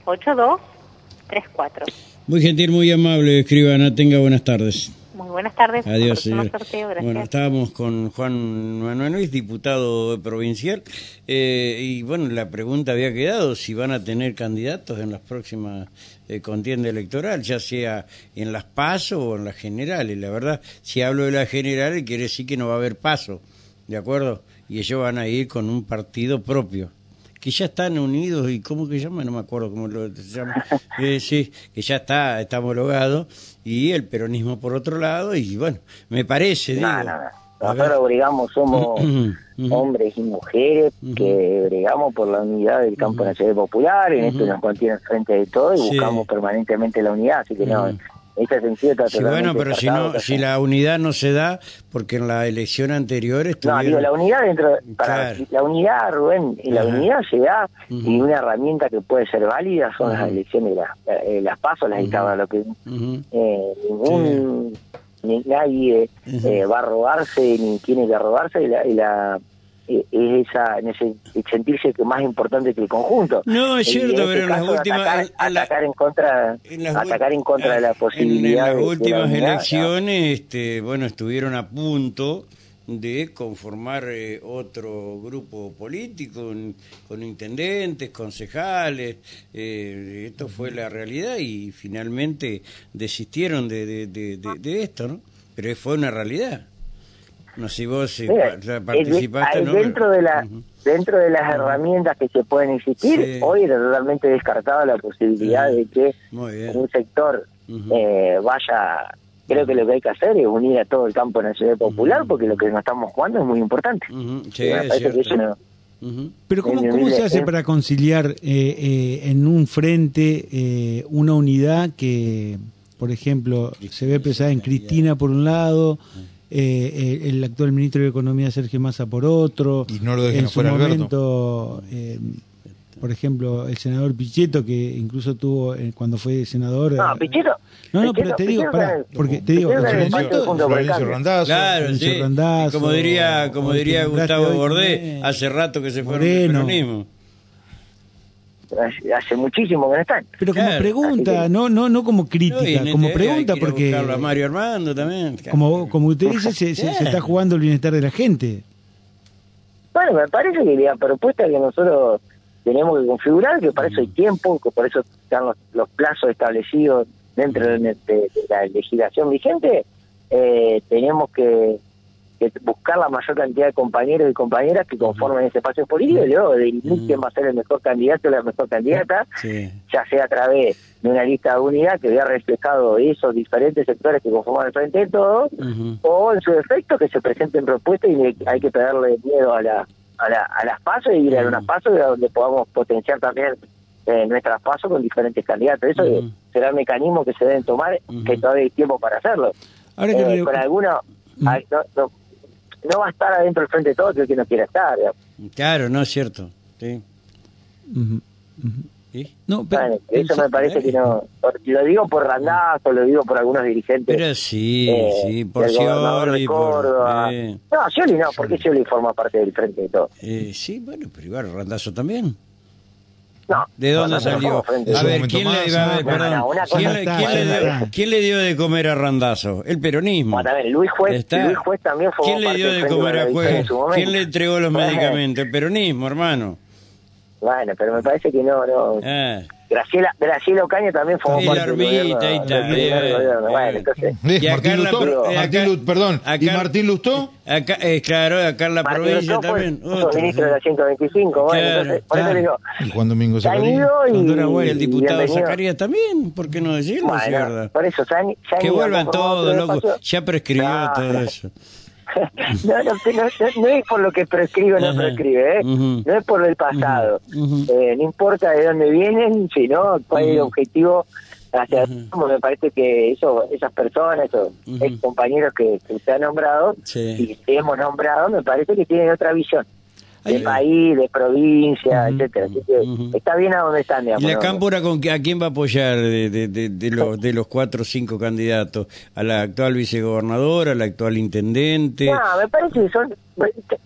E: 8234.
A: Muy gentil, muy amable, Escribana, tenga buenas tardes.
E: Muy buenas tardes.
A: Adiós, señor.
E: sorteo.
A: Bueno, estábamos con Juan Manuel Luis, diputado provincial, eh, y bueno, la pregunta había quedado si van a tener candidatos en las próximas eh, contiendas electorales, ya sea en las PASO o en las generales. La verdad, si hablo de las generales, quiere decir que no va a haber PASO, ¿de acuerdo? Y ellos van a ir con un partido propio que ya están unidos y cómo que se llama, no me acuerdo cómo lo se llama, <laughs> Eh, sí, que ya está, está homologado y el peronismo por otro lado y bueno, me parece, digo.
D: No. Nosotros bregamos, somos <clears throat> hombres y mujeres que bregamos por la unidad del campo nacional popular, en esto nos contiene frente de todo y
A: Sí.
D: buscamos permanentemente la unidad, así que no, Sentido está
A: Sí, bueno, pero si no, si la unidad no se da, porque en la elección anterior
D: No,
A: estuvieron...
D: digo, la unidad dentro, para
A: Claro.
D: la unidad, Rubén, y la unidad se da
A: Ujú.
D: y una herramienta que puede ser válida son las
A: Ujú.
D: elecciones, las, eh, las pasos, las dictadas, lo que eh, ningún ni nadie eh, va a robarse ni tiene que robarse y la, y la- es esa en ese sentirse que más importante que el conjunto
A: No, es cierto,
D: en
A: pero
D: este
A: en las últimas-
D: atacar,
A: en la-
D: atacar en contra
A: En las
D: atacar en contra de la
A: en-
D: posibilidad
A: En,
D: de- de
A: las
D: la
A: últimas
D: unidad,
A: elecciones, este, bueno, estuvieron a punto de conformar eh, otro grupo político con, con intendentes, concejales. eh, esto fue la realidad y finalmente desistieron de, de, de, de- de esto, ¿no? Pero fue una realidad. No sé si vos
D: Mira,
A: participaste, ¿no?
D: dentro de la dentro de las herramientas que se pueden existir
A: Sí.
D: hoy era totalmente descartada la posibilidad de que un sector eh, vaya creo que lo que hay que hacer es unir a todo el campo nacional popular porque lo que nos estamos jugando es muy importante.
A: Sí, es.
C: Pero ¿cómo, se hace
D: eh.
C: para conciliar eh, eh, en un frente eh, una unidad que, por ejemplo, se ve pesada en Cristina por un lado, eh, el actual ministro de Economía Sergio Massa por otro,
B: Y no lo dejen
C: en su momento, eh, por ejemplo, el senador Pichetto, que incluso tuvo, eh, cuando fue senador...
D: no
C: eh,
D: Pichetto
C: no, no,
D: Pichetto-
C: pero te digo, pará, porque te digo, en
B: Florencio. Randazzo.
A: Claro, sí.
C: Randazzo,
A: como diría, como diría Gustavo Bordé, hace rato que se fueron
C: Moreno.
A: del peronismo.
D: Hace, hace muchísimo que no están
C: Pero como
A: Claro.
C: pregunta,
D: que-
C: no, no, no como crítica, como pregunta, porque
A: a Mario Armando también.
C: como, como usted dice, se, se- se
A: Claro.
C: está jugando el bienestar de la gente.
D: Bueno, me parece que la propuesta que nosotros tenemos que configurar, que para eso hay tiempo, que por eso están los, los plazos establecidos dentro de, de- de la legislación vigente, eh, tenemos que, que buscar la mayor cantidad de compañeros y compañeras que conformen ese espacio político y luego definir quién va a ser el mejor candidato o la mejor candidata,
A: Sí.
D: ya sea a través de una lista de unidad que vea reflejado esos diferentes sectores que conforman el frente de todos, o en su defecto que se presenten propuestas y hay que perderle miedo a la a, la, a las pasos y ir a unas pasos donde podamos potenciar también eh, nuestras pasos con diferentes candidatos. Eso será el mecanismo que se deben tomar, que todavía hay tiempo para hacerlo.
C: Ahora que
D: Eh, con algunos,
C: Mm.
D: hay- no, no, no va a estar adentro del frente de todos el que no quiera estar. digamos.
A: Claro, no es cierto. Sí.
C: No, pero,
D: Bueno, eso me parece
A: eh.
D: que no. por- lo digo por Randazo, lo digo por algunos dirigentes.
A: Pero sí,
D: eh,
A: sí, por Scioli, por...
D: Córdoba.
A: eh,
D: No, Scioli no, porque Scioli forma parte del frente de todos.
A: eh, sí, bueno, pero igual Randazo también.
D: No,
A: ¿De dónde
D: no,
A: salió?
D: no,
A: A ver, ¿quién le,
B: más,
A: a
B: ¿no?
A: ver,
D: No,
A: perdón,
D: no, una cosa
A: ¿quién, le,
C: está,
A: quién le
C: ya
A: dio,
C: está.
A: quién le dio de comer a Randazo? El peronismo.
D: Bueno, a ver, Luis Juez,
A: Está.
D: Luis Juez también formó
A: ¿Quién le dio de comer a Juez? ¿Quién le entregó los medicamentos? El peronismo, hermano.
D: Bueno, pero me parece que no, no.
A: Ah,
D: Graciela, Graciela Ocaña también formó
A: Y
D: parte
A: la
D: del gobierno. Bueno, entonces,
A: Y a
B: Martín
A: Carla
B: Lustó,
A: Pro- eh,
B: Martín perdón, ¿y
A: acá-
B: Martín Lustó?
A: Acá, eh, claro, acá en la
D: Martín
A: provincia también.
D: fue
A: otro,
D: ministro de la
A: sí.
D: 125, bueno,
A: Claro,
D: entonces, por eso
C: claro.
D: le digo,
B: Y Juan Domingo Zacarías.
D: y,
A: Y el
D: y
A: diputado. Zacarías también, ¿por qué no decirlo?
D: Bueno,
A: sí, verdad.
D: por eso, se han
A: Que vuelvan todos, loco. Ya prescribió todo eso. <laughs>
D: No, no, no, es por lo que prescribe o no prescribe, ¿eh? No es por el pasado. Eh, no importa de dónde vienen, sino cuál es el objetivo hacia me parece que eso, esas personas, esos ex compañeros que, que usted ha nombrado
A: Sí.
D: y hemos nombrado, me parece que tienen otra visión de
C: Ahí-
D: país, de provincia,
C: Ujú.
D: etcétera. Así que
A: Ujú.
D: está bien a donde están,
A: ¿Y
D: digamos.
A: la
D: ¿no?
A: cámpora con que- a quién va a apoyar de, de, de, de los, de los cuatro o cinco candidatos? ¿A la actual vicegobernadora, al actual intendente,
D: No, me parece que son,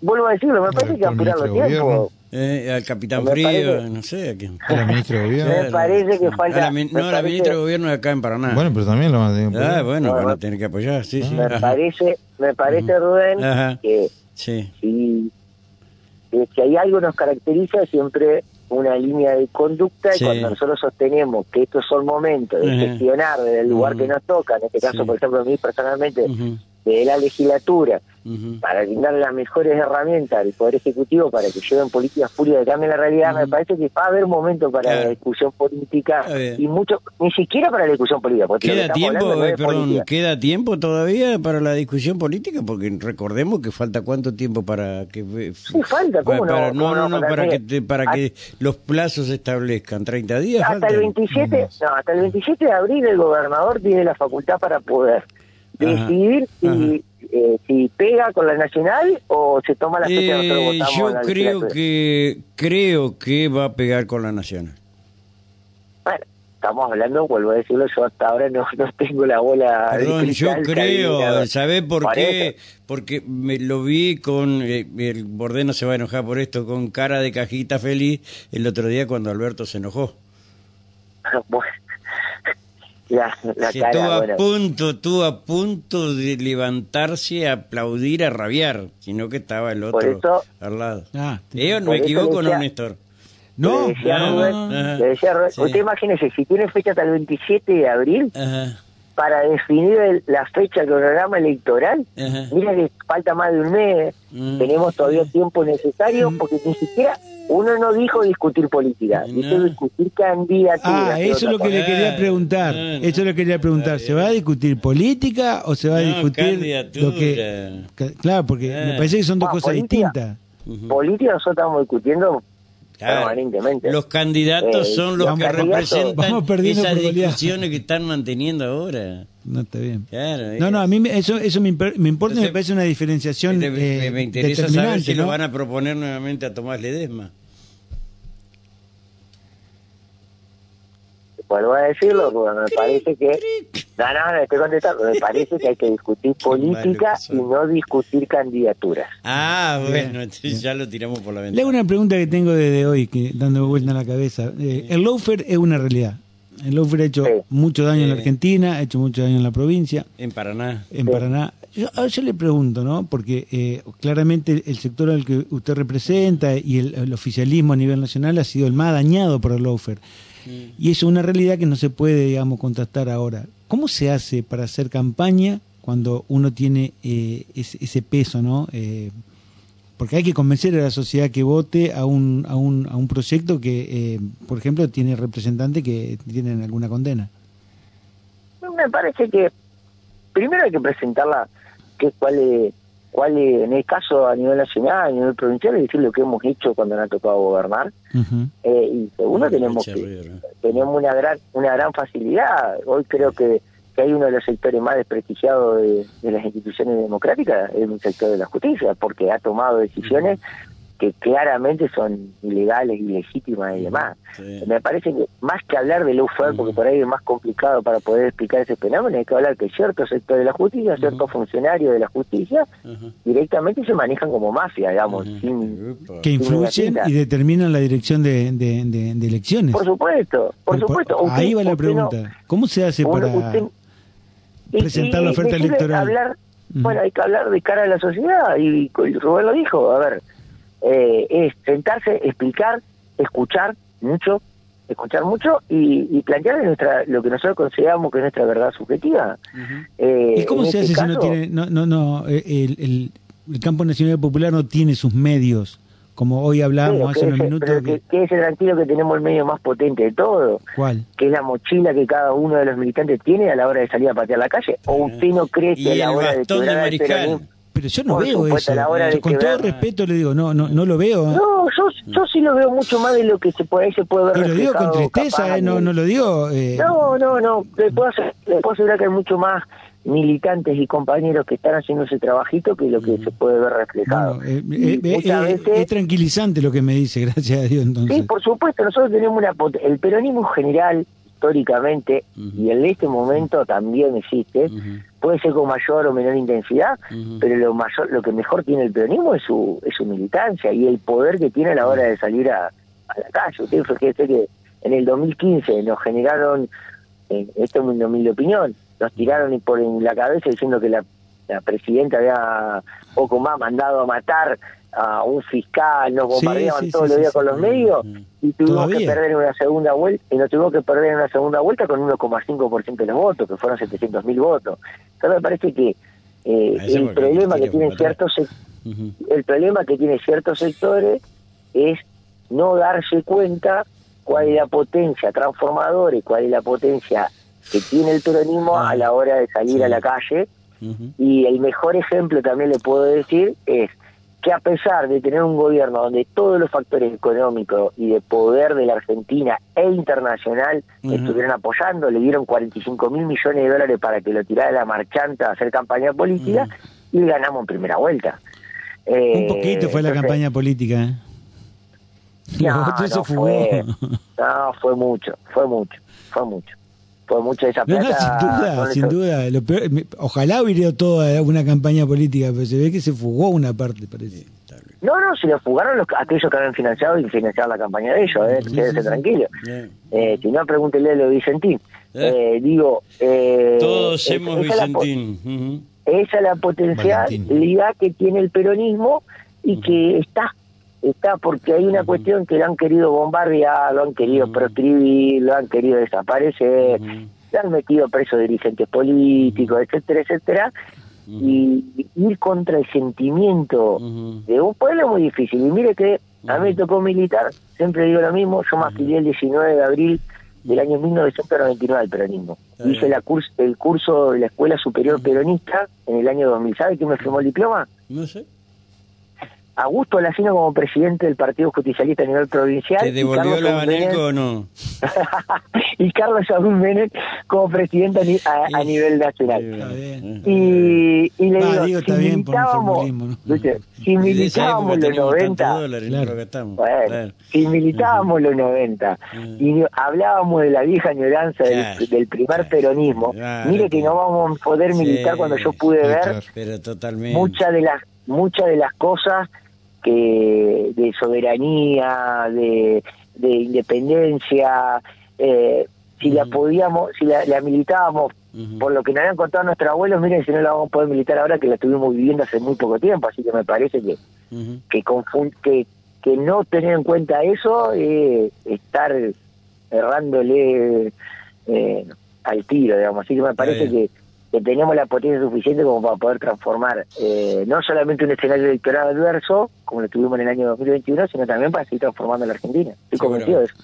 D: vuelvo a decirlo, me parece que
B: actual
D: apurar los
B: de
D: tiempos.
A: Eh, al capitán
D: Me
A: Frío?
D: parece-
A: No sé, a quién.
B: Era ministro de gobierno.
D: Me parece que
A: A
D: falta-
A: la no, la
D: parece-
A: ministra de gobierno de acá en Paraná.
B: Bueno, pero también lo van a tener que
A: ah,
B: apoyar.
A: bueno,
D: Bueno,
A: van a tener que apoyar, sí, sí.
D: Me
A: Ajá.
D: parece, me parece Rubén,
A: Ajá.
D: que
A: Sí.
D: si, que si hay algo nos caracteriza siempre una línea de conducta y cuando nosotros sostenemos que estos son momentos de gestionar desde el lugar que nos toca, en este caso,
A: Sí.
D: por ejemplo, a mí personalmente, de la legislatura, para brindar las mejores herramientas al Poder Ejecutivo para que lleven políticas públicas que cambien la realidad, me parece que va a haber momento para
A: Claro.
D: la discusión política y mucho, ni siquiera para la discusión política. Porque
A: ¿Queda tiempo,
D: no
A: eh,
D: es
A: perdón,
D: política.
A: queda tiempo todavía para la discusión política? Porque recordemos que falta cuánto tiempo para que...
D: Sí, falta, ¿cómo no?
A: para,
D: ¿Cómo
A: no,
D: no?
A: no, para que, te- para
D: a-
A: que los plazos se establezcan. ¿30 días?
D: hasta el
A: faltan?
D: 27, no, hasta el 27 de abril el gobernador tiene la facultad para poder
A: Ajá,
D: decidir si, eh, si pega con la nacional o se toma la
A: Eh, yo
D: la
A: creo que creo que va a pegar con la nacional.
D: Bueno, estamos hablando, vuelvo a decirlo, yo hasta ahora no, <laughs> no tengo la bola de
A: Perdón, yo creo. ¿sabés por qué? Porque me lo vi con, eh, el Bordeno se va a enojar por esto, con cara de cajita feliz el otro día cuando Alberto se enojó. <laughs>
D: Bueno, la, la cara,
A: estuvo
D: bueno.
A: a punto, estuvo a punto de levantarse, a aplaudir, a rabiar, sino que estaba el otro
D: eso-
A: al lado.
C: Ah,
A: ¿Eh,
D: por
A: ¿Me
D: eso
A: equivoco no, Néstor?
C: No,
D: le decía,
A: no,
D: Rubén,
A: ajá.
D: le decía
A: Sí.
D: usted imagínese, si tiene fecha hasta el 27 de abril
A: Ajá,
D: para definir el- la fecha del programa electoral,
A: ajá.
D: mira que falta más de un mes,
A: Mm.
D: tenemos todavía tiempo necesario, porque ni siquiera uno no dijo discutir política, dijo
A: No.
D: discutir candidaturas.
C: Ah, eso es lo que le quería preguntar.
A: No, no.
C: Eso le quería preguntar. ¿Se va a discutir política o se va a discutir
A: candidatura.
C: lo que Claro, porque
A: Eh.
C: me parece que son dos
D: Ah,
C: cosas
D: política.
C: distintas.
A: Ujú.
D: Política nosotros estamos discutiendo
A: Claro.
D: permanentemente.
A: Los candidatos
D: Eh,
A: son los
D: los
A: que
D: candidatos-
A: representan esas discusiones que están manteniendo ahora.
C: No está bien.
A: Claro,
C: No, no, a mí me- eso eso me, imper- me importa y me
A: Entonces,
C: parece una diferenciación
A: me,
C: eh,
A: me interesa saber si lo
C: ¿no?
A: van a proponer nuevamente a Tomás Ledesma.
D: Vuelvo a decirlo, porque me parece que... No, no, no, estoy contestando. Me parece que hay que discutir <laughs> política y no discutir candidaturas.
A: Ah, bueno, entonces ya lo tiramos por la
C: Le hago
A: ventana.
C: una pregunta que tengo desde hoy, que dando vuelta en la cabeza. Eh, el lawfare es una realidad. El lawfare ha hecho
D: Sí.
C: mucho daño en la. Argentina, ha hecho mucho daño en la provincia,
A: En Paraná.
C: en
D: Sí.
C: Paraná. Yo, yo le pregunto, ¿no? Porque eh, claramente el sector al que usted representa y el, el oficialismo a nivel nacional ha sido el más dañado por el lawfare. Y eso es una realidad que no se puede, digamos, contrastar ahora. ¿Cómo se hace para hacer campaña cuando uno tiene eh, ese, ese peso, ¿no? Eh, porque hay que convencer a la sociedad que vote a un, a un, a un proyecto que, eh, por ejemplo, tiene representantes que tienen alguna condena.
D: Me parece que primero hay que presentarla, que cuál es, cuál es, en el caso a nivel nacional, a nivel provincial, es decir lo que hemos hecho cuando nos ha tocado gobernar. Eh, y segundo, tenemos que, tenemos una gran una gran facilidad. Hoy creo que, que hay uno de los sectores más desprestigiados de, de las instituciones democráticas, es el sector de la justicia, porque ha tomado decisiones que claramente son ilegales, ilegítimas y demás.
A: Sí.
D: Me parece que más que hablar de lawfare, porque por ahí es más complicado para poder explicar ese fenómeno, hay que hablar que ciertos sectores de la justicia, ciertos funcionarios de la justicia, directamente se manejan como mafia, digamos, sin...
C: Que influyen y determinan la dirección de, de- de- de elecciones.
D: Por supuesto, por
C: Pero
D: supuesto. Usted-
C: ahí va la
D: no-
C: pregunta. ¿Cómo se hace
D: uno-
C: para...?
D: usted-
C: presentar
D: y-
C: la oferta electoral.
D: hablar-. Bueno, hay que hablar de cara a la sociedad, y Rubén lo dijo, a ver, eh, es sentarse, explicar, escuchar mucho, escuchar mucho y, y plantear nuestra, lo que nosotros consideramos que es nuestra verdad subjetiva. Eh,
C: ¿Y cómo se
D: este
C: hace si no
D: caso-
C: tiene, no, no, no, eh, el, el, el campo nacional popular no tiene sus medios, como hoy hablábamos hace unos minutos?
D: pero
C: que-
D: que, quédese tranquilo que tenemos el medio más potente de todo,
C: ¿Cuál?
D: que es la mochila que cada uno de los militantes tiene a la hora de salir a patear la calle. ¿O usted no cree que a la hora de
A: bastón de
D: el
C: Pero yo no
D: Por
C: veo
D: supuesto,
C: eso. Yo con todo respeto le digo, no, no, no lo veo. ¿eh?
D: No, yo, yo sí lo veo mucho más de lo que se puede, ahí se puede ver
C: y lo digo con
D: reflejado
C: tristeza,
D: capaz
C: ¿eh? no, no lo digo. eh,
D: No, no, no. Le puedo, le puedo asegurar que hay mucho más militantes y compañeros que están haciendo ese trabajito que lo que se puede ver reflejado.
C: bueno, eh, eh, eh, eh,
D: veces-
C: es tranquilizante lo que me dice, <laughs> gracias a Dios. Entonces.
D: Sí, por supuesto, nosotros tenemos una el peronismo en general históricamente y en este momento también existe, puede ser con mayor o menor intensidad, pero lo mayor lo que mejor tiene el peronismo es su es su militancia y el poder que tiene a la hora de salir a, a la calle. Usted fíjese que en el 2015 nos generaron eh, esto es mi opinión, nos tiraron por en la cabeza diciendo que la, la presidenta había poco más mandado a matar a un fiscal, nos bombardeaban
C: sí,
D: todos
C: sí,
D: los
C: sí,
D: días con los medios y tuvimos que perder en una segunda vuelta y nos tuvimos que perder en una segunda vuelta con 1,5% de los votos, que fueron 700 mil votos. Entonces me parece que eh, el problema que tienen ciertos
A: Ujú.
D: el problema que tiene ciertos sectores es no darse cuenta cuál es la potencia transformadora y cuál es la potencia que tiene el peronismo
A: Ah,
D: a la hora de salir a la calle. Y el mejor ejemplo también le puedo decir es que a pesar de tener un gobierno donde todos los factores económicos y de poder de la Argentina e internacional estuvieron apoyando, le dieron 45 mil millones de dólares para que lo tirara la marchanta a hacer campaña política y ganamos en primera vuelta.
C: Un
D: Eh,
C: poquito fue la campaña política. ¿eh?
D: No, <laughs> no fue, no, fue mucho, fue mucho, fue mucho. Fue mucho esa
C: No,
D: plata.
C: no, sin duda,
D: no
C: sin duda. Lo peor- me- ojalá hubiera toda una campaña política, pero se ve que se fugó una parte, parece.
D: No, no, se lo fugaron los, aquellos que habían financiado y financiaron la campaña de ellos, eh,
C: Sí,
D: quédese
C: sí, sí.
D: tranquilo. Eh, si no, pregúntele a lo de Vicentín.
A: Eh.
D: Eh, digo, eh,
A: Todos
D: es-
A: hemos
D: esa la
A: Vicentín.
D: Esa es la potencialidad que tiene el peronismo y que está, está porque hay una cuestión que lo han querido bombardear, lo han querido proscribir, lo han querido desaparecer, le han metido presos dirigentes políticos, etcétera, etcétera, y ir contra el sentimiento de un pueblo es muy difícil. Y mire que a mí me tocó militar, siempre digo lo mismo, yo me afilié el 19 de abril del año 1999 al peronismo. Hice la curs- el curso de la Escuela Superior Peronista en el año 2000. ¿Sabe quién me firmó el diploma?
A: No sé.
D: Augusto Lacino como presidente del Partido Justicialista a nivel provincial.
A: ¿Te
D: y
A: devolvió
D: Menem-
A: Baneco o no? <laughs>
D: y Carlos Saúl Menem como presidente a, ni- a- a nivel nacional.
C: Está bien.
D: Y, y le
C: Va,
D: digo,
C: digo,
D: si
C: está bien por el
D: militábamos, si militábamos los
A: teníamos
D: 90,
A: tantos dólares,
C: Claro.
D: Bueno,
A: Claro.
D: si militábamos los 90 y hablábamos de la vieja añoranza del-
A: Claro,
D: del, primer peronismo,
A: claro,
D: mire que no vamos a poder
A: Sí,
D: militar cuando yo pude ver
B: claro.
A: Pero totalmente.
D: muchas de las muchas de las cosas que de soberanía, de, de independencia, eh, si la podíamos, si la, la militábamos por lo que nos habían contado nuestros abuelos, miren si no la vamos a poder militar ahora que la estuvimos viviendo hace muy poco tiempo, así que me parece que que confun- que, que no tener en cuenta eso es estar errándole eh, al tiro, digamos. Así que me parece que, que tenemos la potencia suficiente como para poder transformar eh, no solamente un escenario electoral adverso, como lo tuvimos en el año 2021, sino también para seguir transformando la Argentina. Estoy convencido de eso.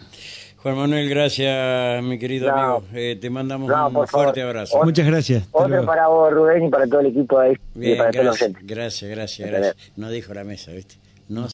A: Juan Manuel, gracias, mi querido
D: No.
A: amigo. Eh, te mandamos
D: No,
A: un
D: favor.
A: fuerte abrazo.
C: Muchas gracias.
D: Otro
C: luego.
D: para vos, Rubén, y para todo el equipo ahí, y
A: Bien,
D: para todos los
A: gracias, gracias, gracias, gracias. No dijo la mesa, ¿viste? No